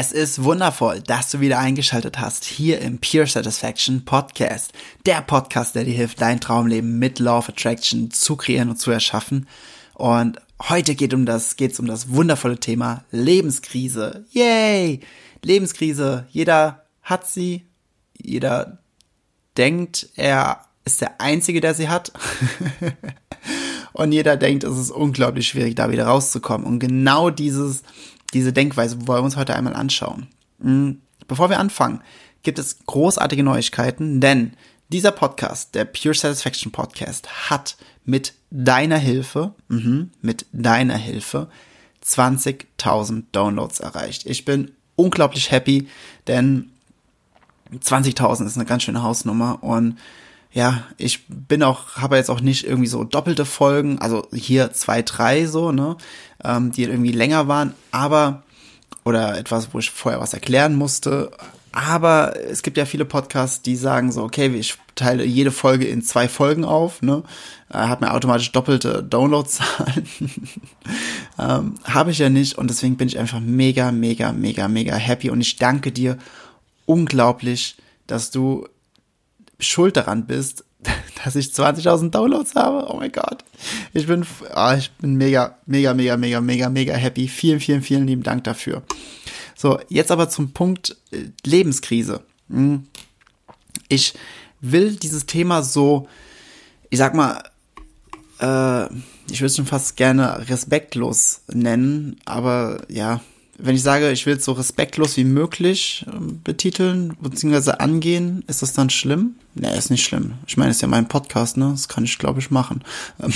Es ist wundervoll, dass du wieder eingeschaltet hast hier im Pure Satisfaction Podcast. Der Podcast, der dir hilft, dein Traumleben mit Law of Attraction zu kreieren und zu erschaffen. Und heute geht um das, geht's um das wundervolle Thema Lebenskrise. Yay! Lebenskrise. Jeder hat sie. Jeder denkt, er ist der Einzige, der sie hat. und jeder denkt, es ist unglaublich schwierig, da wieder rauszukommen. Und genau dieses, diese Denkweise wollen wir uns heute einmal anschauen. Hm, bevor wir anfangen, gibt es großartige Neuigkeiten, denn dieser Podcast, der Pure Satisfaction Podcast, hat mit deiner Hilfe, mh, mit deiner Hilfe 20.000 Downloads erreicht. Ich bin unglaublich happy, denn 20.000 ist eine ganz schöne Hausnummer und ja, ich bin auch, habe jetzt auch nicht irgendwie so doppelte Folgen, also hier zwei, drei so, ne, ähm, die irgendwie länger waren, aber, oder etwas, wo ich vorher was erklären musste, aber es gibt ja viele Podcasts, die sagen so, okay, ich teile jede Folge in zwei Folgen auf, ne, äh, hat mir automatisch doppelte Downloadzahlen. ähm, habe ich ja nicht und deswegen bin ich einfach mega, mega, mega, mega happy und ich danke dir unglaublich, dass du schuld daran bist, dass ich 20.000 Downloads habe. Oh mein Gott. Ich bin, ah, ich bin mega, mega, mega, mega, mega, mega happy. Vielen, vielen, vielen lieben Dank dafür. So, jetzt aber zum Punkt äh, Lebenskrise. Hm. Ich will dieses Thema so, ich sag mal, äh, ich würde es schon fast gerne respektlos nennen, aber ja, wenn ich sage, ich will es so respektlos wie möglich ähm, betiteln bzw. angehen, ist das dann schlimm? Nee, ist nicht schlimm. Ich meine, es ist ja mein Podcast, ne? Das kann ich, glaube ich, machen.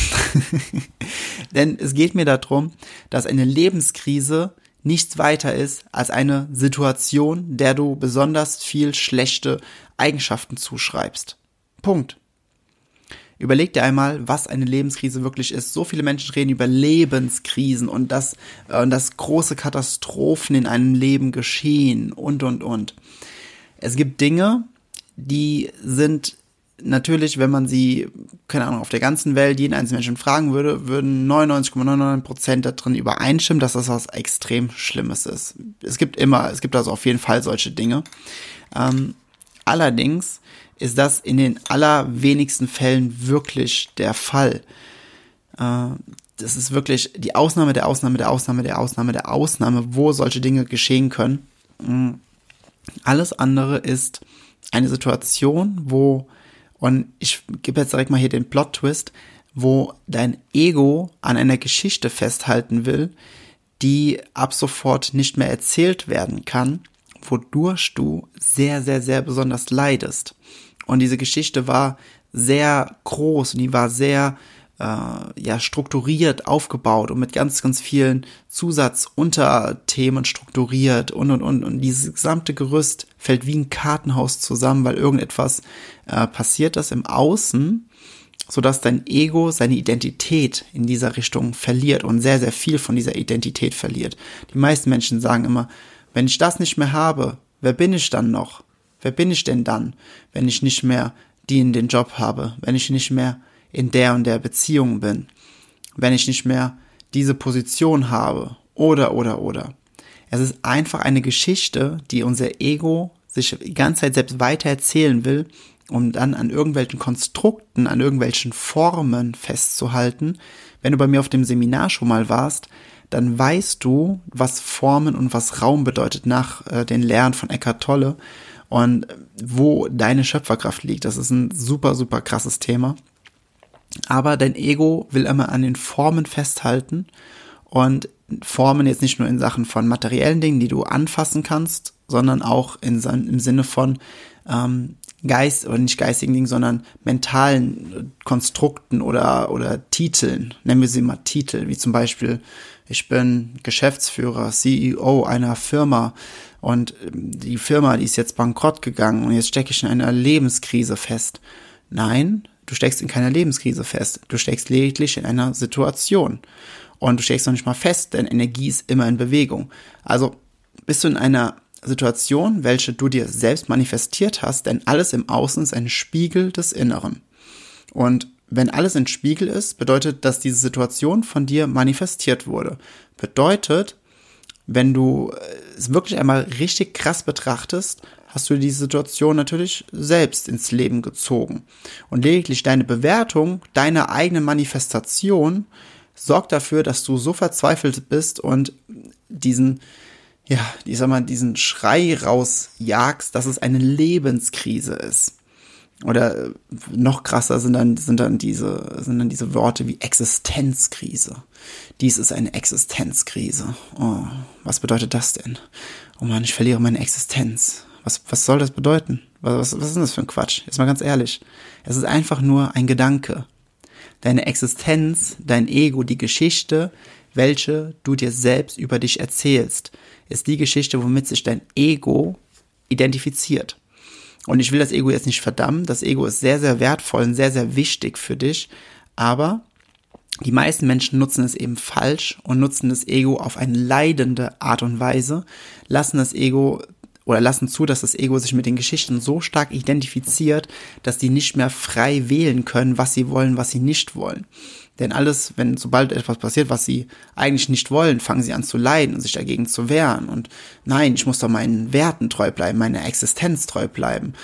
Denn es geht mir darum, dass eine Lebenskrise nichts weiter ist als eine Situation, der du besonders viel schlechte Eigenschaften zuschreibst. Punkt. Überleg dir einmal, was eine Lebenskrise wirklich ist. So viele Menschen reden über Lebenskrisen und dass, äh, dass große Katastrophen in einem Leben geschehen und, und, und. Es gibt Dinge, die sind natürlich, wenn man sie, keine Ahnung, auf der ganzen Welt jeden einzelnen Menschen fragen würde, würden 99,99 Prozent da übereinstimmen, dass das was extrem Schlimmes ist. Es gibt immer, es gibt also auf jeden Fall solche Dinge. Ähm, allerdings ist das in den allerwenigsten Fällen wirklich der Fall. Äh, das ist wirklich die Ausnahme der Ausnahme der Ausnahme der Ausnahme der Ausnahme, wo solche Dinge geschehen können. Mm. Alles andere ist eine Situation, wo, und ich gebe jetzt direkt mal hier den Plot-Twist, wo dein Ego an einer Geschichte festhalten will, die ab sofort nicht mehr erzählt werden kann, wodurch du sehr, sehr, sehr besonders leidest. Und diese Geschichte war sehr groß und die war sehr äh, ja strukturiert aufgebaut und mit ganz ganz vielen Zusatzunterthemen strukturiert und und und und dieses gesamte Gerüst fällt wie ein Kartenhaus zusammen, weil irgendetwas äh, passiert das im Außen, so dass dein Ego seine Identität in dieser Richtung verliert und sehr sehr viel von dieser Identität verliert. Die meisten Menschen sagen immer, wenn ich das nicht mehr habe, wer bin ich dann noch? Wer bin ich denn dann, wenn ich nicht mehr die in den Job habe, wenn ich nicht mehr in der und der Beziehung bin, wenn ich nicht mehr diese Position habe oder oder oder. Es ist einfach eine Geschichte, die unser Ego sich die ganze Zeit selbst weiter erzählen will, um dann an irgendwelchen Konstrukten, an irgendwelchen Formen festzuhalten. Wenn du bei mir auf dem Seminar schon mal warst, dann weißt du, was Formen und was Raum bedeutet nach äh, den Lehren von Eckhart Tolle und wo deine Schöpferkraft liegt. Das ist ein super, super krasses Thema. Aber dein Ego will immer an den Formen festhalten und Formen jetzt nicht nur in Sachen von materiellen Dingen, die du anfassen kannst, sondern auch in, im Sinne von ähm, Geist oder nicht geistigen Dingen, sondern mentalen Konstrukten oder oder Titeln. Nennen wir sie mal Titel, wie zum Beispiel ich bin Geschäftsführer, CEO einer Firma und ähm, die Firma, die ist jetzt bankrott gegangen und jetzt stecke ich in einer Lebenskrise fest. Nein, du steckst in keiner Lebenskrise fest. Du steckst lediglich in einer Situation. Und du steckst noch nicht mal fest, denn Energie ist immer in Bewegung. Also bist du in einer Situation, welche du dir selbst manifestiert hast, denn alles im Außen ist ein Spiegel des Inneren. Und wenn alles ein Spiegel ist, bedeutet, dass diese Situation von dir manifestiert wurde. Bedeutet, wenn du es wirklich einmal richtig krass betrachtest, hast du diese Situation natürlich selbst ins Leben gezogen. Und lediglich deine Bewertung deiner eigenen Manifestation sorgt dafür, dass du so verzweifelt bist und diesen ja, ich sag mal, diesen Schrei rausjagst, dass es eine Lebenskrise ist. Oder äh, noch krasser sind dann, sind dann diese, sind dann diese Worte wie Existenzkrise. Dies ist eine Existenzkrise. Oh, was bedeutet das denn? Oh man, ich verliere meine Existenz. Was, was soll das bedeuten? Was, was, was ist das für ein Quatsch? Jetzt mal ganz ehrlich. Es ist einfach nur ein Gedanke. Deine Existenz, dein Ego, die Geschichte, welche du dir selbst über dich erzählst, ist die Geschichte, womit sich dein Ego identifiziert. Und ich will das Ego jetzt nicht verdammen. Das Ego ist sehr, sehr wertvoll und sehr, sehr wichtig für dich. Aber die meisten Menschen nutzen es eben falsch und nutzen das Ego auf eine leidende Art und Weise, lassen das Ego oder lassen zu, dass das Ego sich mit den Geschichten so stark identifiziert, dass die nicht mehr frei wählen können, was sie wollen, was sie nicht wollen. Denn alles, wenn sobald etwas passiert, was sie eigentlich nicht wollen, fangen sie an zu leiden und sich dagegen zu wehren. Und nein, ich muss doch meinen Werten treu bleiben, meiner Existenz treu bleiben.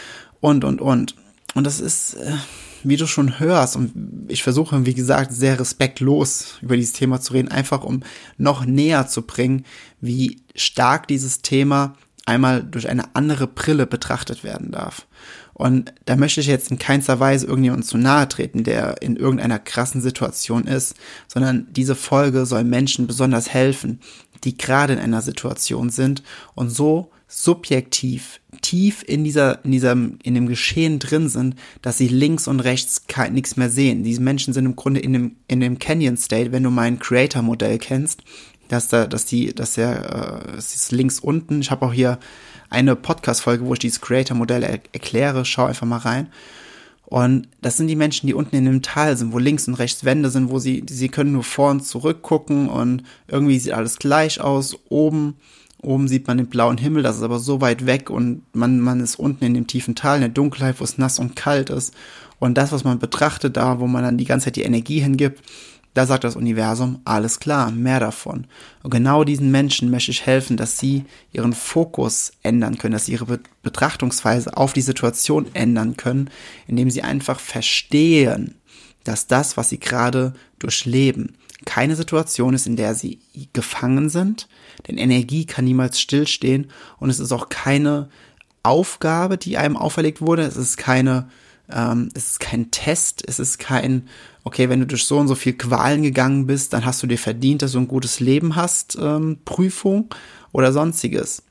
Und, und, und. Und das ist, äh, wie du schon hörst, und ich versuche, wie gesagt, sehr respektlos über dieses Thema zu reden, einfach um noch näher zu bringen, wie stark dieses Thema einmal durch eine andere Brille betrachtet werden darf. Und da möchte ich jetzt in keinster Weise irgendjemandem zu nahe treten, der in irgendeiner krassen Situation ist, sondern diese Folge soll Menschen besonders helfen, die gerade in einer Situation sind und so subjektiv tief in dieser, in diesem, in dem Geschehen drin sind, dass sie links und rechts nichts mehr sehen. Diese Menschen sind im Grunde in dem, in dem Canyon State, wenn du mein Creator-Modell kennst, dass da, dass die, dass der, äh, es ist links unten. Ich habe auch hier eine Podcast-Folge, wo ich dieses Creator-Modell er erkläre. Schau einfach mal rein. Und das sind die Menschen, die unten in dem Tal sind, wo links und rechts Wände sind, wo sie, sie können nur vor und zurück gucken und irgendwie sieht alles gleich aus. Oben, oben sieht man den blauen Himmel, das ist aber so weit weg und man, man ist unten in dem tiefen Tal, in der Dunkelheit, wo es nass und kalt ist. Und das, was man betrachtet, da, wo man dann die ganze Zeit die Energie hingibt, da sagt das Universum, alles klar, mehr davon. Und genau diesen Menschen möchte ich helfen, dass sie ihren Fokus ändern können, dass sie ihre Betrachtungsweise auf die Situation ändern können, indem sie einfach verstehen, dass das, was sie gerade durchleben, keine Situation ist, in der sie gefangen sind, denn Energie kann niemals stillstehen und es ist auch keine Aufgabe, die einem auferlegt wurde, es ist keine ähm, es ist kein Test, es ist kein, okay, wenn du durch so und so viel Qualen gegangen bist, dann hast du dir verdient, dass du ein gutes Leben hast, ähm, Prüfung oder sonstiges.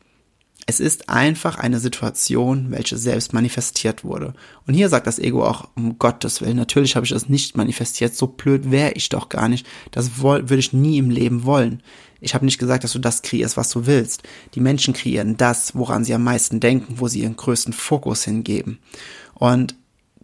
Es ist einfach eine Situation, welche selbst manifestiert wurde. Und hier sagt das Ego auch, um Gottes Willen, natürlich habe ich das nicht manifestiert, so blöd wäre ich doch gar nicht. Das würde ich nie im Leben wollen. Ich habe nicht gesagt, dass du das kreierst, was du willst. Die Menschen kreieren das, woran sie am meisten denken, wo sie ihren größten Fokus hingeben. Und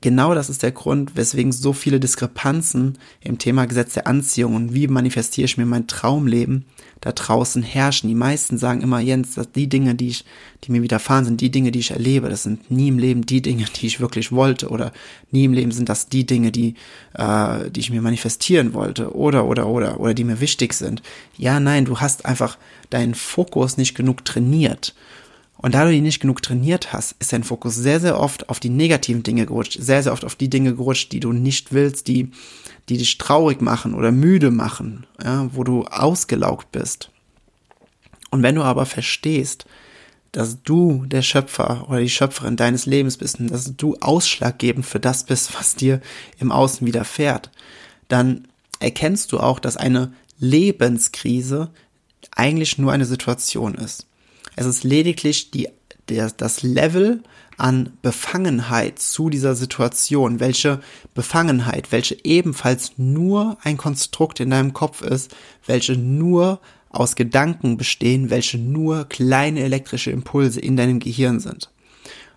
genau das ist der Grund, weswegen so viele Diskrepanzen im Thema Gesetz der Anziehung und wie manifestiere ich mir mein Traumleben da draußen herrschen. Die meisten sagen immer, Jens, dass die Dinge, die ich, die mir widerfahren sind, die Dinge, die ich erlebe, das sind nie im Leben die Dinge, die ich wirklich wollte oder nie im Leben sind das die Dinge, die, äh, die ich mir manifestieren wollte oder, oder, oder, oder die mir wichtig sind. Ja, nein, du hast einfach deinen Fokus nicht genug trainiert. Und da du die nicht genug trainiert hast, ist dein Fokus sehr, sehr oft auf die negativen Dinge gerutscht, sehr, sehr oft auf die Dinge gerutscht, die du nicht willst, die, die dich traurig machen oder müde machen, ja, wo du ausgelaugt bist. Und wenn du aber verstehst, dass du der Schöpfer oder die Schöpferin deines Lebens bist und dass du ausschlaggebend für das bist, was dir im Außen widerfährt, dann erkennst du auch, dass eine Lebenskrise eigentlich nur eine Situation ist. Es ist lediglich die, der, das Level an Befangenheit zu dieser Situation, welche Befangenheit, welche ebenfalls nur ein Konstrukt in deinem Kopf ist, welche nur aus Gedanken bestehen, welche nur kleine elektrische Impulse in deinem Gehirn sind.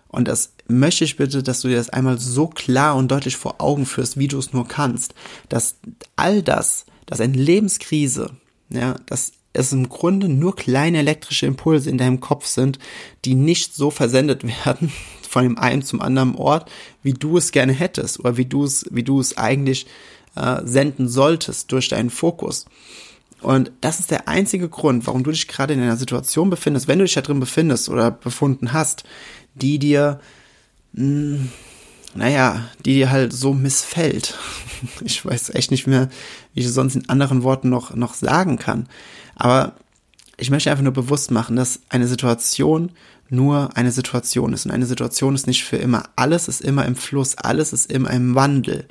Und das möchte ich bitte, dass du dir das einmal so klar und deutlich vor Augen führst, wie du es nur kannst, dass all das, dass eine Lebenskrise, ja, dass es im Grunde nur kleine elektrische Impulse in deinem Kopf sind, die nicht so versendet werden von dem einen zum anderen Ort, wie du es gerne hättest oder wie du es, wie du es eigentlich äh, senden solltest durch deinen Fokus. Und das ist der einzige Grund, warum du dich gerade in einer Situation befindest, wenn du dich da drin befindest oder befunden hast, die dir, mh, hm, naja, die dir halt so missfällt. Ich weiß echt nicht mehr, wie ich es sonst in anderen Worten noch, noch sagen kann. Aber ich möchte einfach nur bewusst machen, dass eine Situation nur eine Situation ist. Und eine Situation ist nicht für immer. Alles ist immer im Fluss, alles ist immer im Wandel.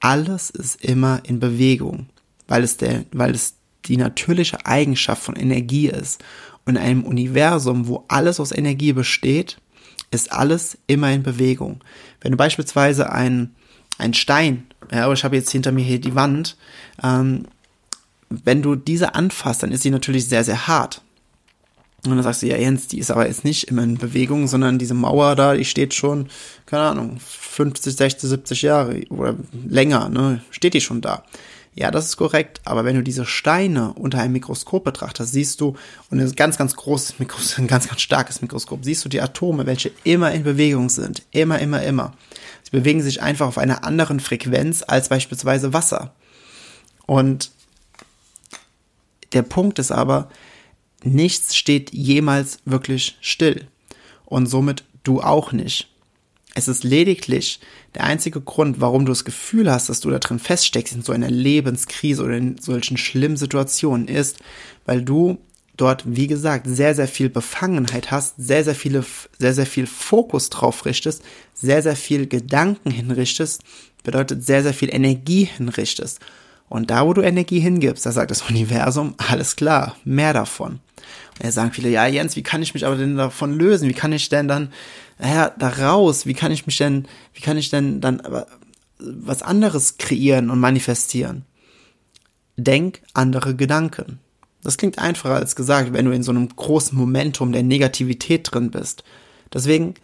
Alles ist immer in Bewegung, weil es der, weil es die natürliche Eigenschaft von Energie ist. Und in einem Universum, wo alles aus Energie besteht, ist alles immer in Bewegung. Wenn du beispielsweise ein, ein Stein, ja, ich habe jetzt hinter mir hier die Wand, ähm, wenn du diese anfasst, dann ist sie natürlich sehr, sehr hart. Und dann sagst du, ja, Jens, die ist aber jetzt nicht immer in Bewegung, sondern diese Mauer da, die steht schon, keine Ahnung, 50, 60, 70 Jahre oder länger, ne, steht die schon da. Ja, das ist korrekt, aber wenn du diese Steine unter einem Mikroskop betrachtest, siehst du, und ein ganz, ganz großes Mikroskop, ein ganz, ganz starkes Mikroskop, siehst du die Atome, welche immer in Bewegung sind. Immer, immer, immer. Sie bewegen sich einfach auf einer anderen Frequenz als beispielsweise Wasser. Und der Punkt ist aber, nichts steht jemals wirklich still. Und somit du auch nicht. Es ist lediglich der einzige Grund, warum du das Gefühl hast, dass du da drin feststeckst in so einer Lebenskrise oder in solchen schlimmen Situationen ist, weil du dort, wie gesagt, sehr, sehr viel Befangenheit hast, sehr, sehr viele, sehr, sehr viel Fokus drauf richtest, sehr, sehr viel Gedanken hinrichtest, bedeutet sehr, sehr viel Energie hinrichtest. Und da, wo du Energie hingibst, da sagt das Universum, alles klar, mehr davon. Und da sagen viele, ja, Jens, wie kann ich mich aber denn davon lösen? Wie kann ich denn dann, naja, da raus? Wie kann ich mich denn, wie kann ich denn dann was anderes kreieren und manifestieren? Denk andere Gedanken. Das klingt einfacher als gesagt, wenn du in so einem großen Momentum der Negativität drin bist. Deswegen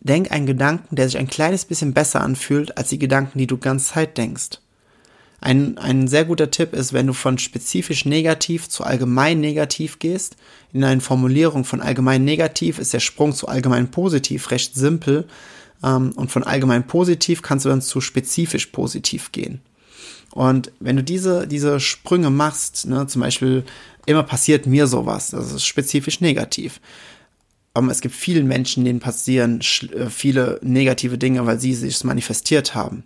denk einen Gedanken, der sich ein kleines bisschen besser anfühlt als die Gedanken, die du ganz Zeit denkst. Ein, ein sehr guter Tipp ist, wenn du von spezifisch negativ zu allgemein negativ gehst. In einer Formulierung von allgemein negativ ist der Sprung zu allgemein positiv recht simpel. Ähm, und von allgemein positiv kannst du dann zu spezifisch positiv gehen. Und wenn du diese, diese Sprünge machst, ne, zum Beispiel, immer passiert mir sowas, das ist spezifisch negativ. Aber es gibt vielen Menschen, denen passieren äh, viele negative Dinge, weil sie sich manifestiert haben.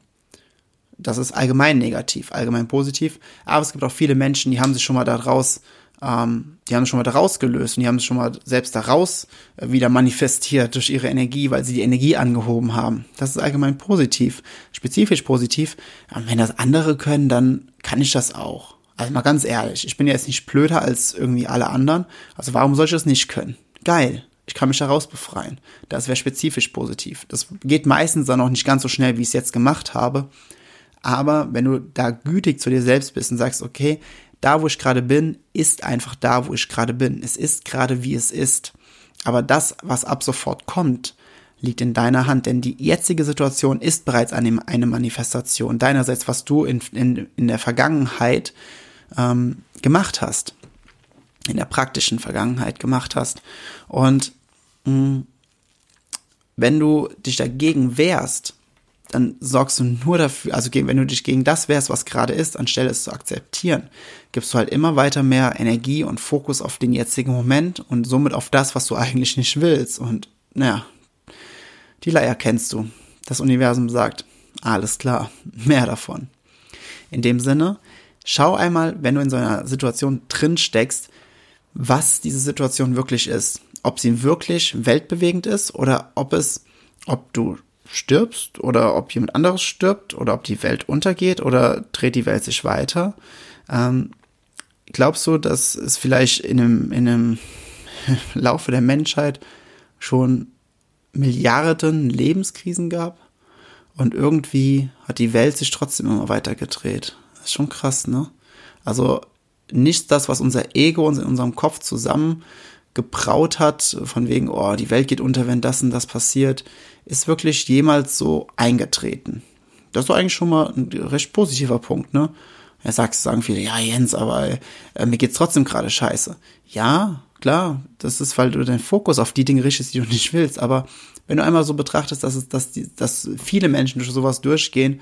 Das ist allgemein negativ, allgemein positiv. Aber es gibt auch viele Menschen, die haben sich schon mal daraus, ähm, die haben sich schon mal daraus gelöst und die haben sich schon mal selbst daraus äh, wieder manifestiert durch ihre Energie, weil sie die Energie angehoben haben. Das ist allgemein positiv, spezifisch positiv. Und wenn das andere können, dann kann ich das auch. Also mal ganz ehrlich, ich bin ja jetzt nicht blöder als irgendwie alle anderen. Also warum soll ich das nicht können? Geil. Ich kann mich daraus befreien. Das wäre spezifisch positiv. Das geht meistens dann auch nicht ganz so schnell, wie ich es jetzt gemacht habe. Aber wenn du da gütig zu dir selbst bist und sagst, okay, da wo ich gerade bin, ist einfach da, wo ich gerade bin. Es ist gerade wie es ist. Aber das, was ab sofort kommt, liegt in deiner Hand, denn die jetzige Situation ist bereits eine, Manifestation deinerseits, was du in, in, in der Vergangenheit ähm, gemacht hast, in der praktischen Vergangenheit gemacht hast. Und mh, mm, wenn du dich dagegen wehrst, dann sorgst du nur dafür, also wenn du dich gegen das wehrst, was gerade ist, anstelle es zu akzeptieren, gibst du halt immer weiter mehr Energie und Fokus auf den jetzigen Moment und somit auf das, was du eigentlich nicht willst. Und naja, die Leier kennst du. Das Universum sagt, alles klar, mehr davon. In dem Sinne, schau einmal, wenn du in so einer Situation drin steckst, was diese Situation wirklich ist. Ob sie wirklich weltbewegend ist oder ob es, ob du stirbst oder ob jemand anderes stirbt oder ob die Welt untergeht oder dreht die Welt sich weiter. Ähm, glaubst du, dass es vielleicht in einem, in einem Laufe der Menschheit schon Milliarden Lebenskrisen gab und irgendwie hat die Welt sich trotzdem immer weiter gedreht. Das ist schon krass, ne? Also nicht das, was unser Ego uns in unserem Kopf zusammen gebraut hat, von wegen, oh, die Welt geht unter, wenn das und das passiert, ist wirklich jemals so eingetreten. Das doch eigentlich schon mal ein recht positiver Punkt, ne? Er sagt, sagen viele, ja, Jens, aber äh, mir geht's trotzdem gerade scheiße. Ja, klar, das ist, weil du deinen Fokus auf die Dinge richtest, die du nicht willst. Aber wenn du einmal so betrachtest, dass es, dass, die, dass viele Menschen durch sowas durchgehen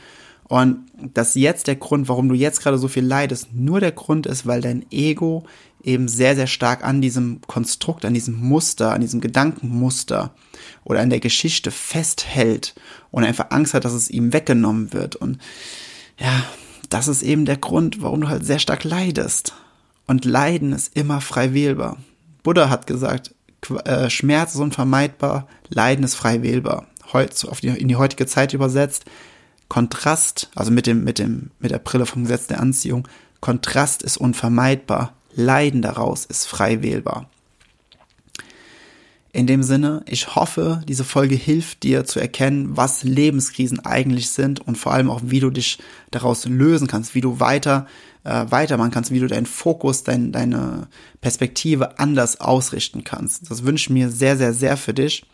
und dass jetzt der Grund, warum du jetzt gerade so viel leidest, nur der Grund ist, weil dein Ego eben sehr, sehr stark an diesem Konstrukt, an diesem Muster, an diesem Gedankenmuster oder an der Geschichte festhält und einfach Angst hat, dass es ihm weggenommen wird. Und ja, das ist eben der Grund, warum du halt sehr stark leidest. Und Leiden ist immer frei wählbar. Buddha hat gesagt, äh, Schmerz ist unvermeidbar, Leiden ist frei wählbar. Heut, auf die, in die heutige Zeit übersetzt, Kontrast, also mit dem, mit dem, mit der Brille vom Gesetz der Anziehung, Kontrast ist unvermeidbar, Leiden daraus ist frei wählbar. In dem Sinne, ich hoffe, diese Folge hilft dir zu erkennen, was Lebenskrisen eigentlich sind und vor allem auch, wie du dich daraus lösen kannst, wie du weiter äh, weitermachen kannst, wie du deinen Fokus, dein, deine Perspektive anders ausrichten kannst. Das wünsche ich mir sehr, sehr, sehr für dich.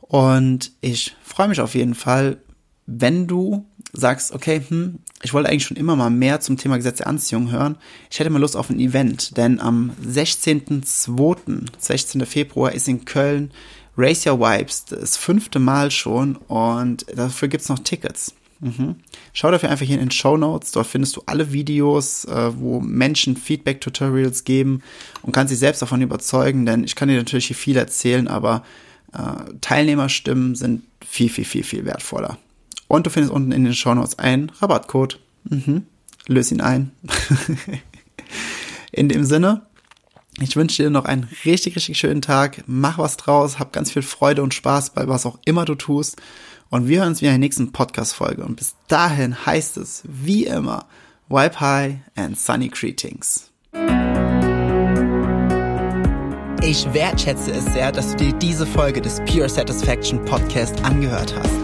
Und ich freue mich auf jeden Fall, wenn du sagst, okay, hm, ich wollte eigentlich schon immer mal mehr zum Thema Gesetz der Anziehung hören. Ich hätte mal Lust auf ein Event, denn am 16.02., 16. Februar ist in Köln Race Your Vibes, das fünfte Mal schon und dafür gibt's noch Tickets. Mhm. Schau dafür einfach hier in den Show Notes. Dort findest du alle Videos, äh, wo Menschen Feedback-Tutorials geben und kannst dich selbst davon überzeugen, denn ich kann dir natürlich hier viel erzählen, aber äh, Teilnehmerstimmen sind viel, viel, viel, viel wertvoller. Und du findest unten in den Show Notes einen Rabattcode. Mhm. Löse ihn ein. in dem Sinne, ich wünsche dir noch einen richtig, richtig schönen Tag. Mach was draus, hab ganz viel Freude und Spaß bei was auch immer du tust. Und wir hören uns wieder in der nächsten Podcast-Folge. Und bis dahin heißt es, wie immer, Wipe High and Sunny Greetings. Ich wertschätze es sehr, dass du dir diese Folge des Pure Satisfaction Podcast angehört hast.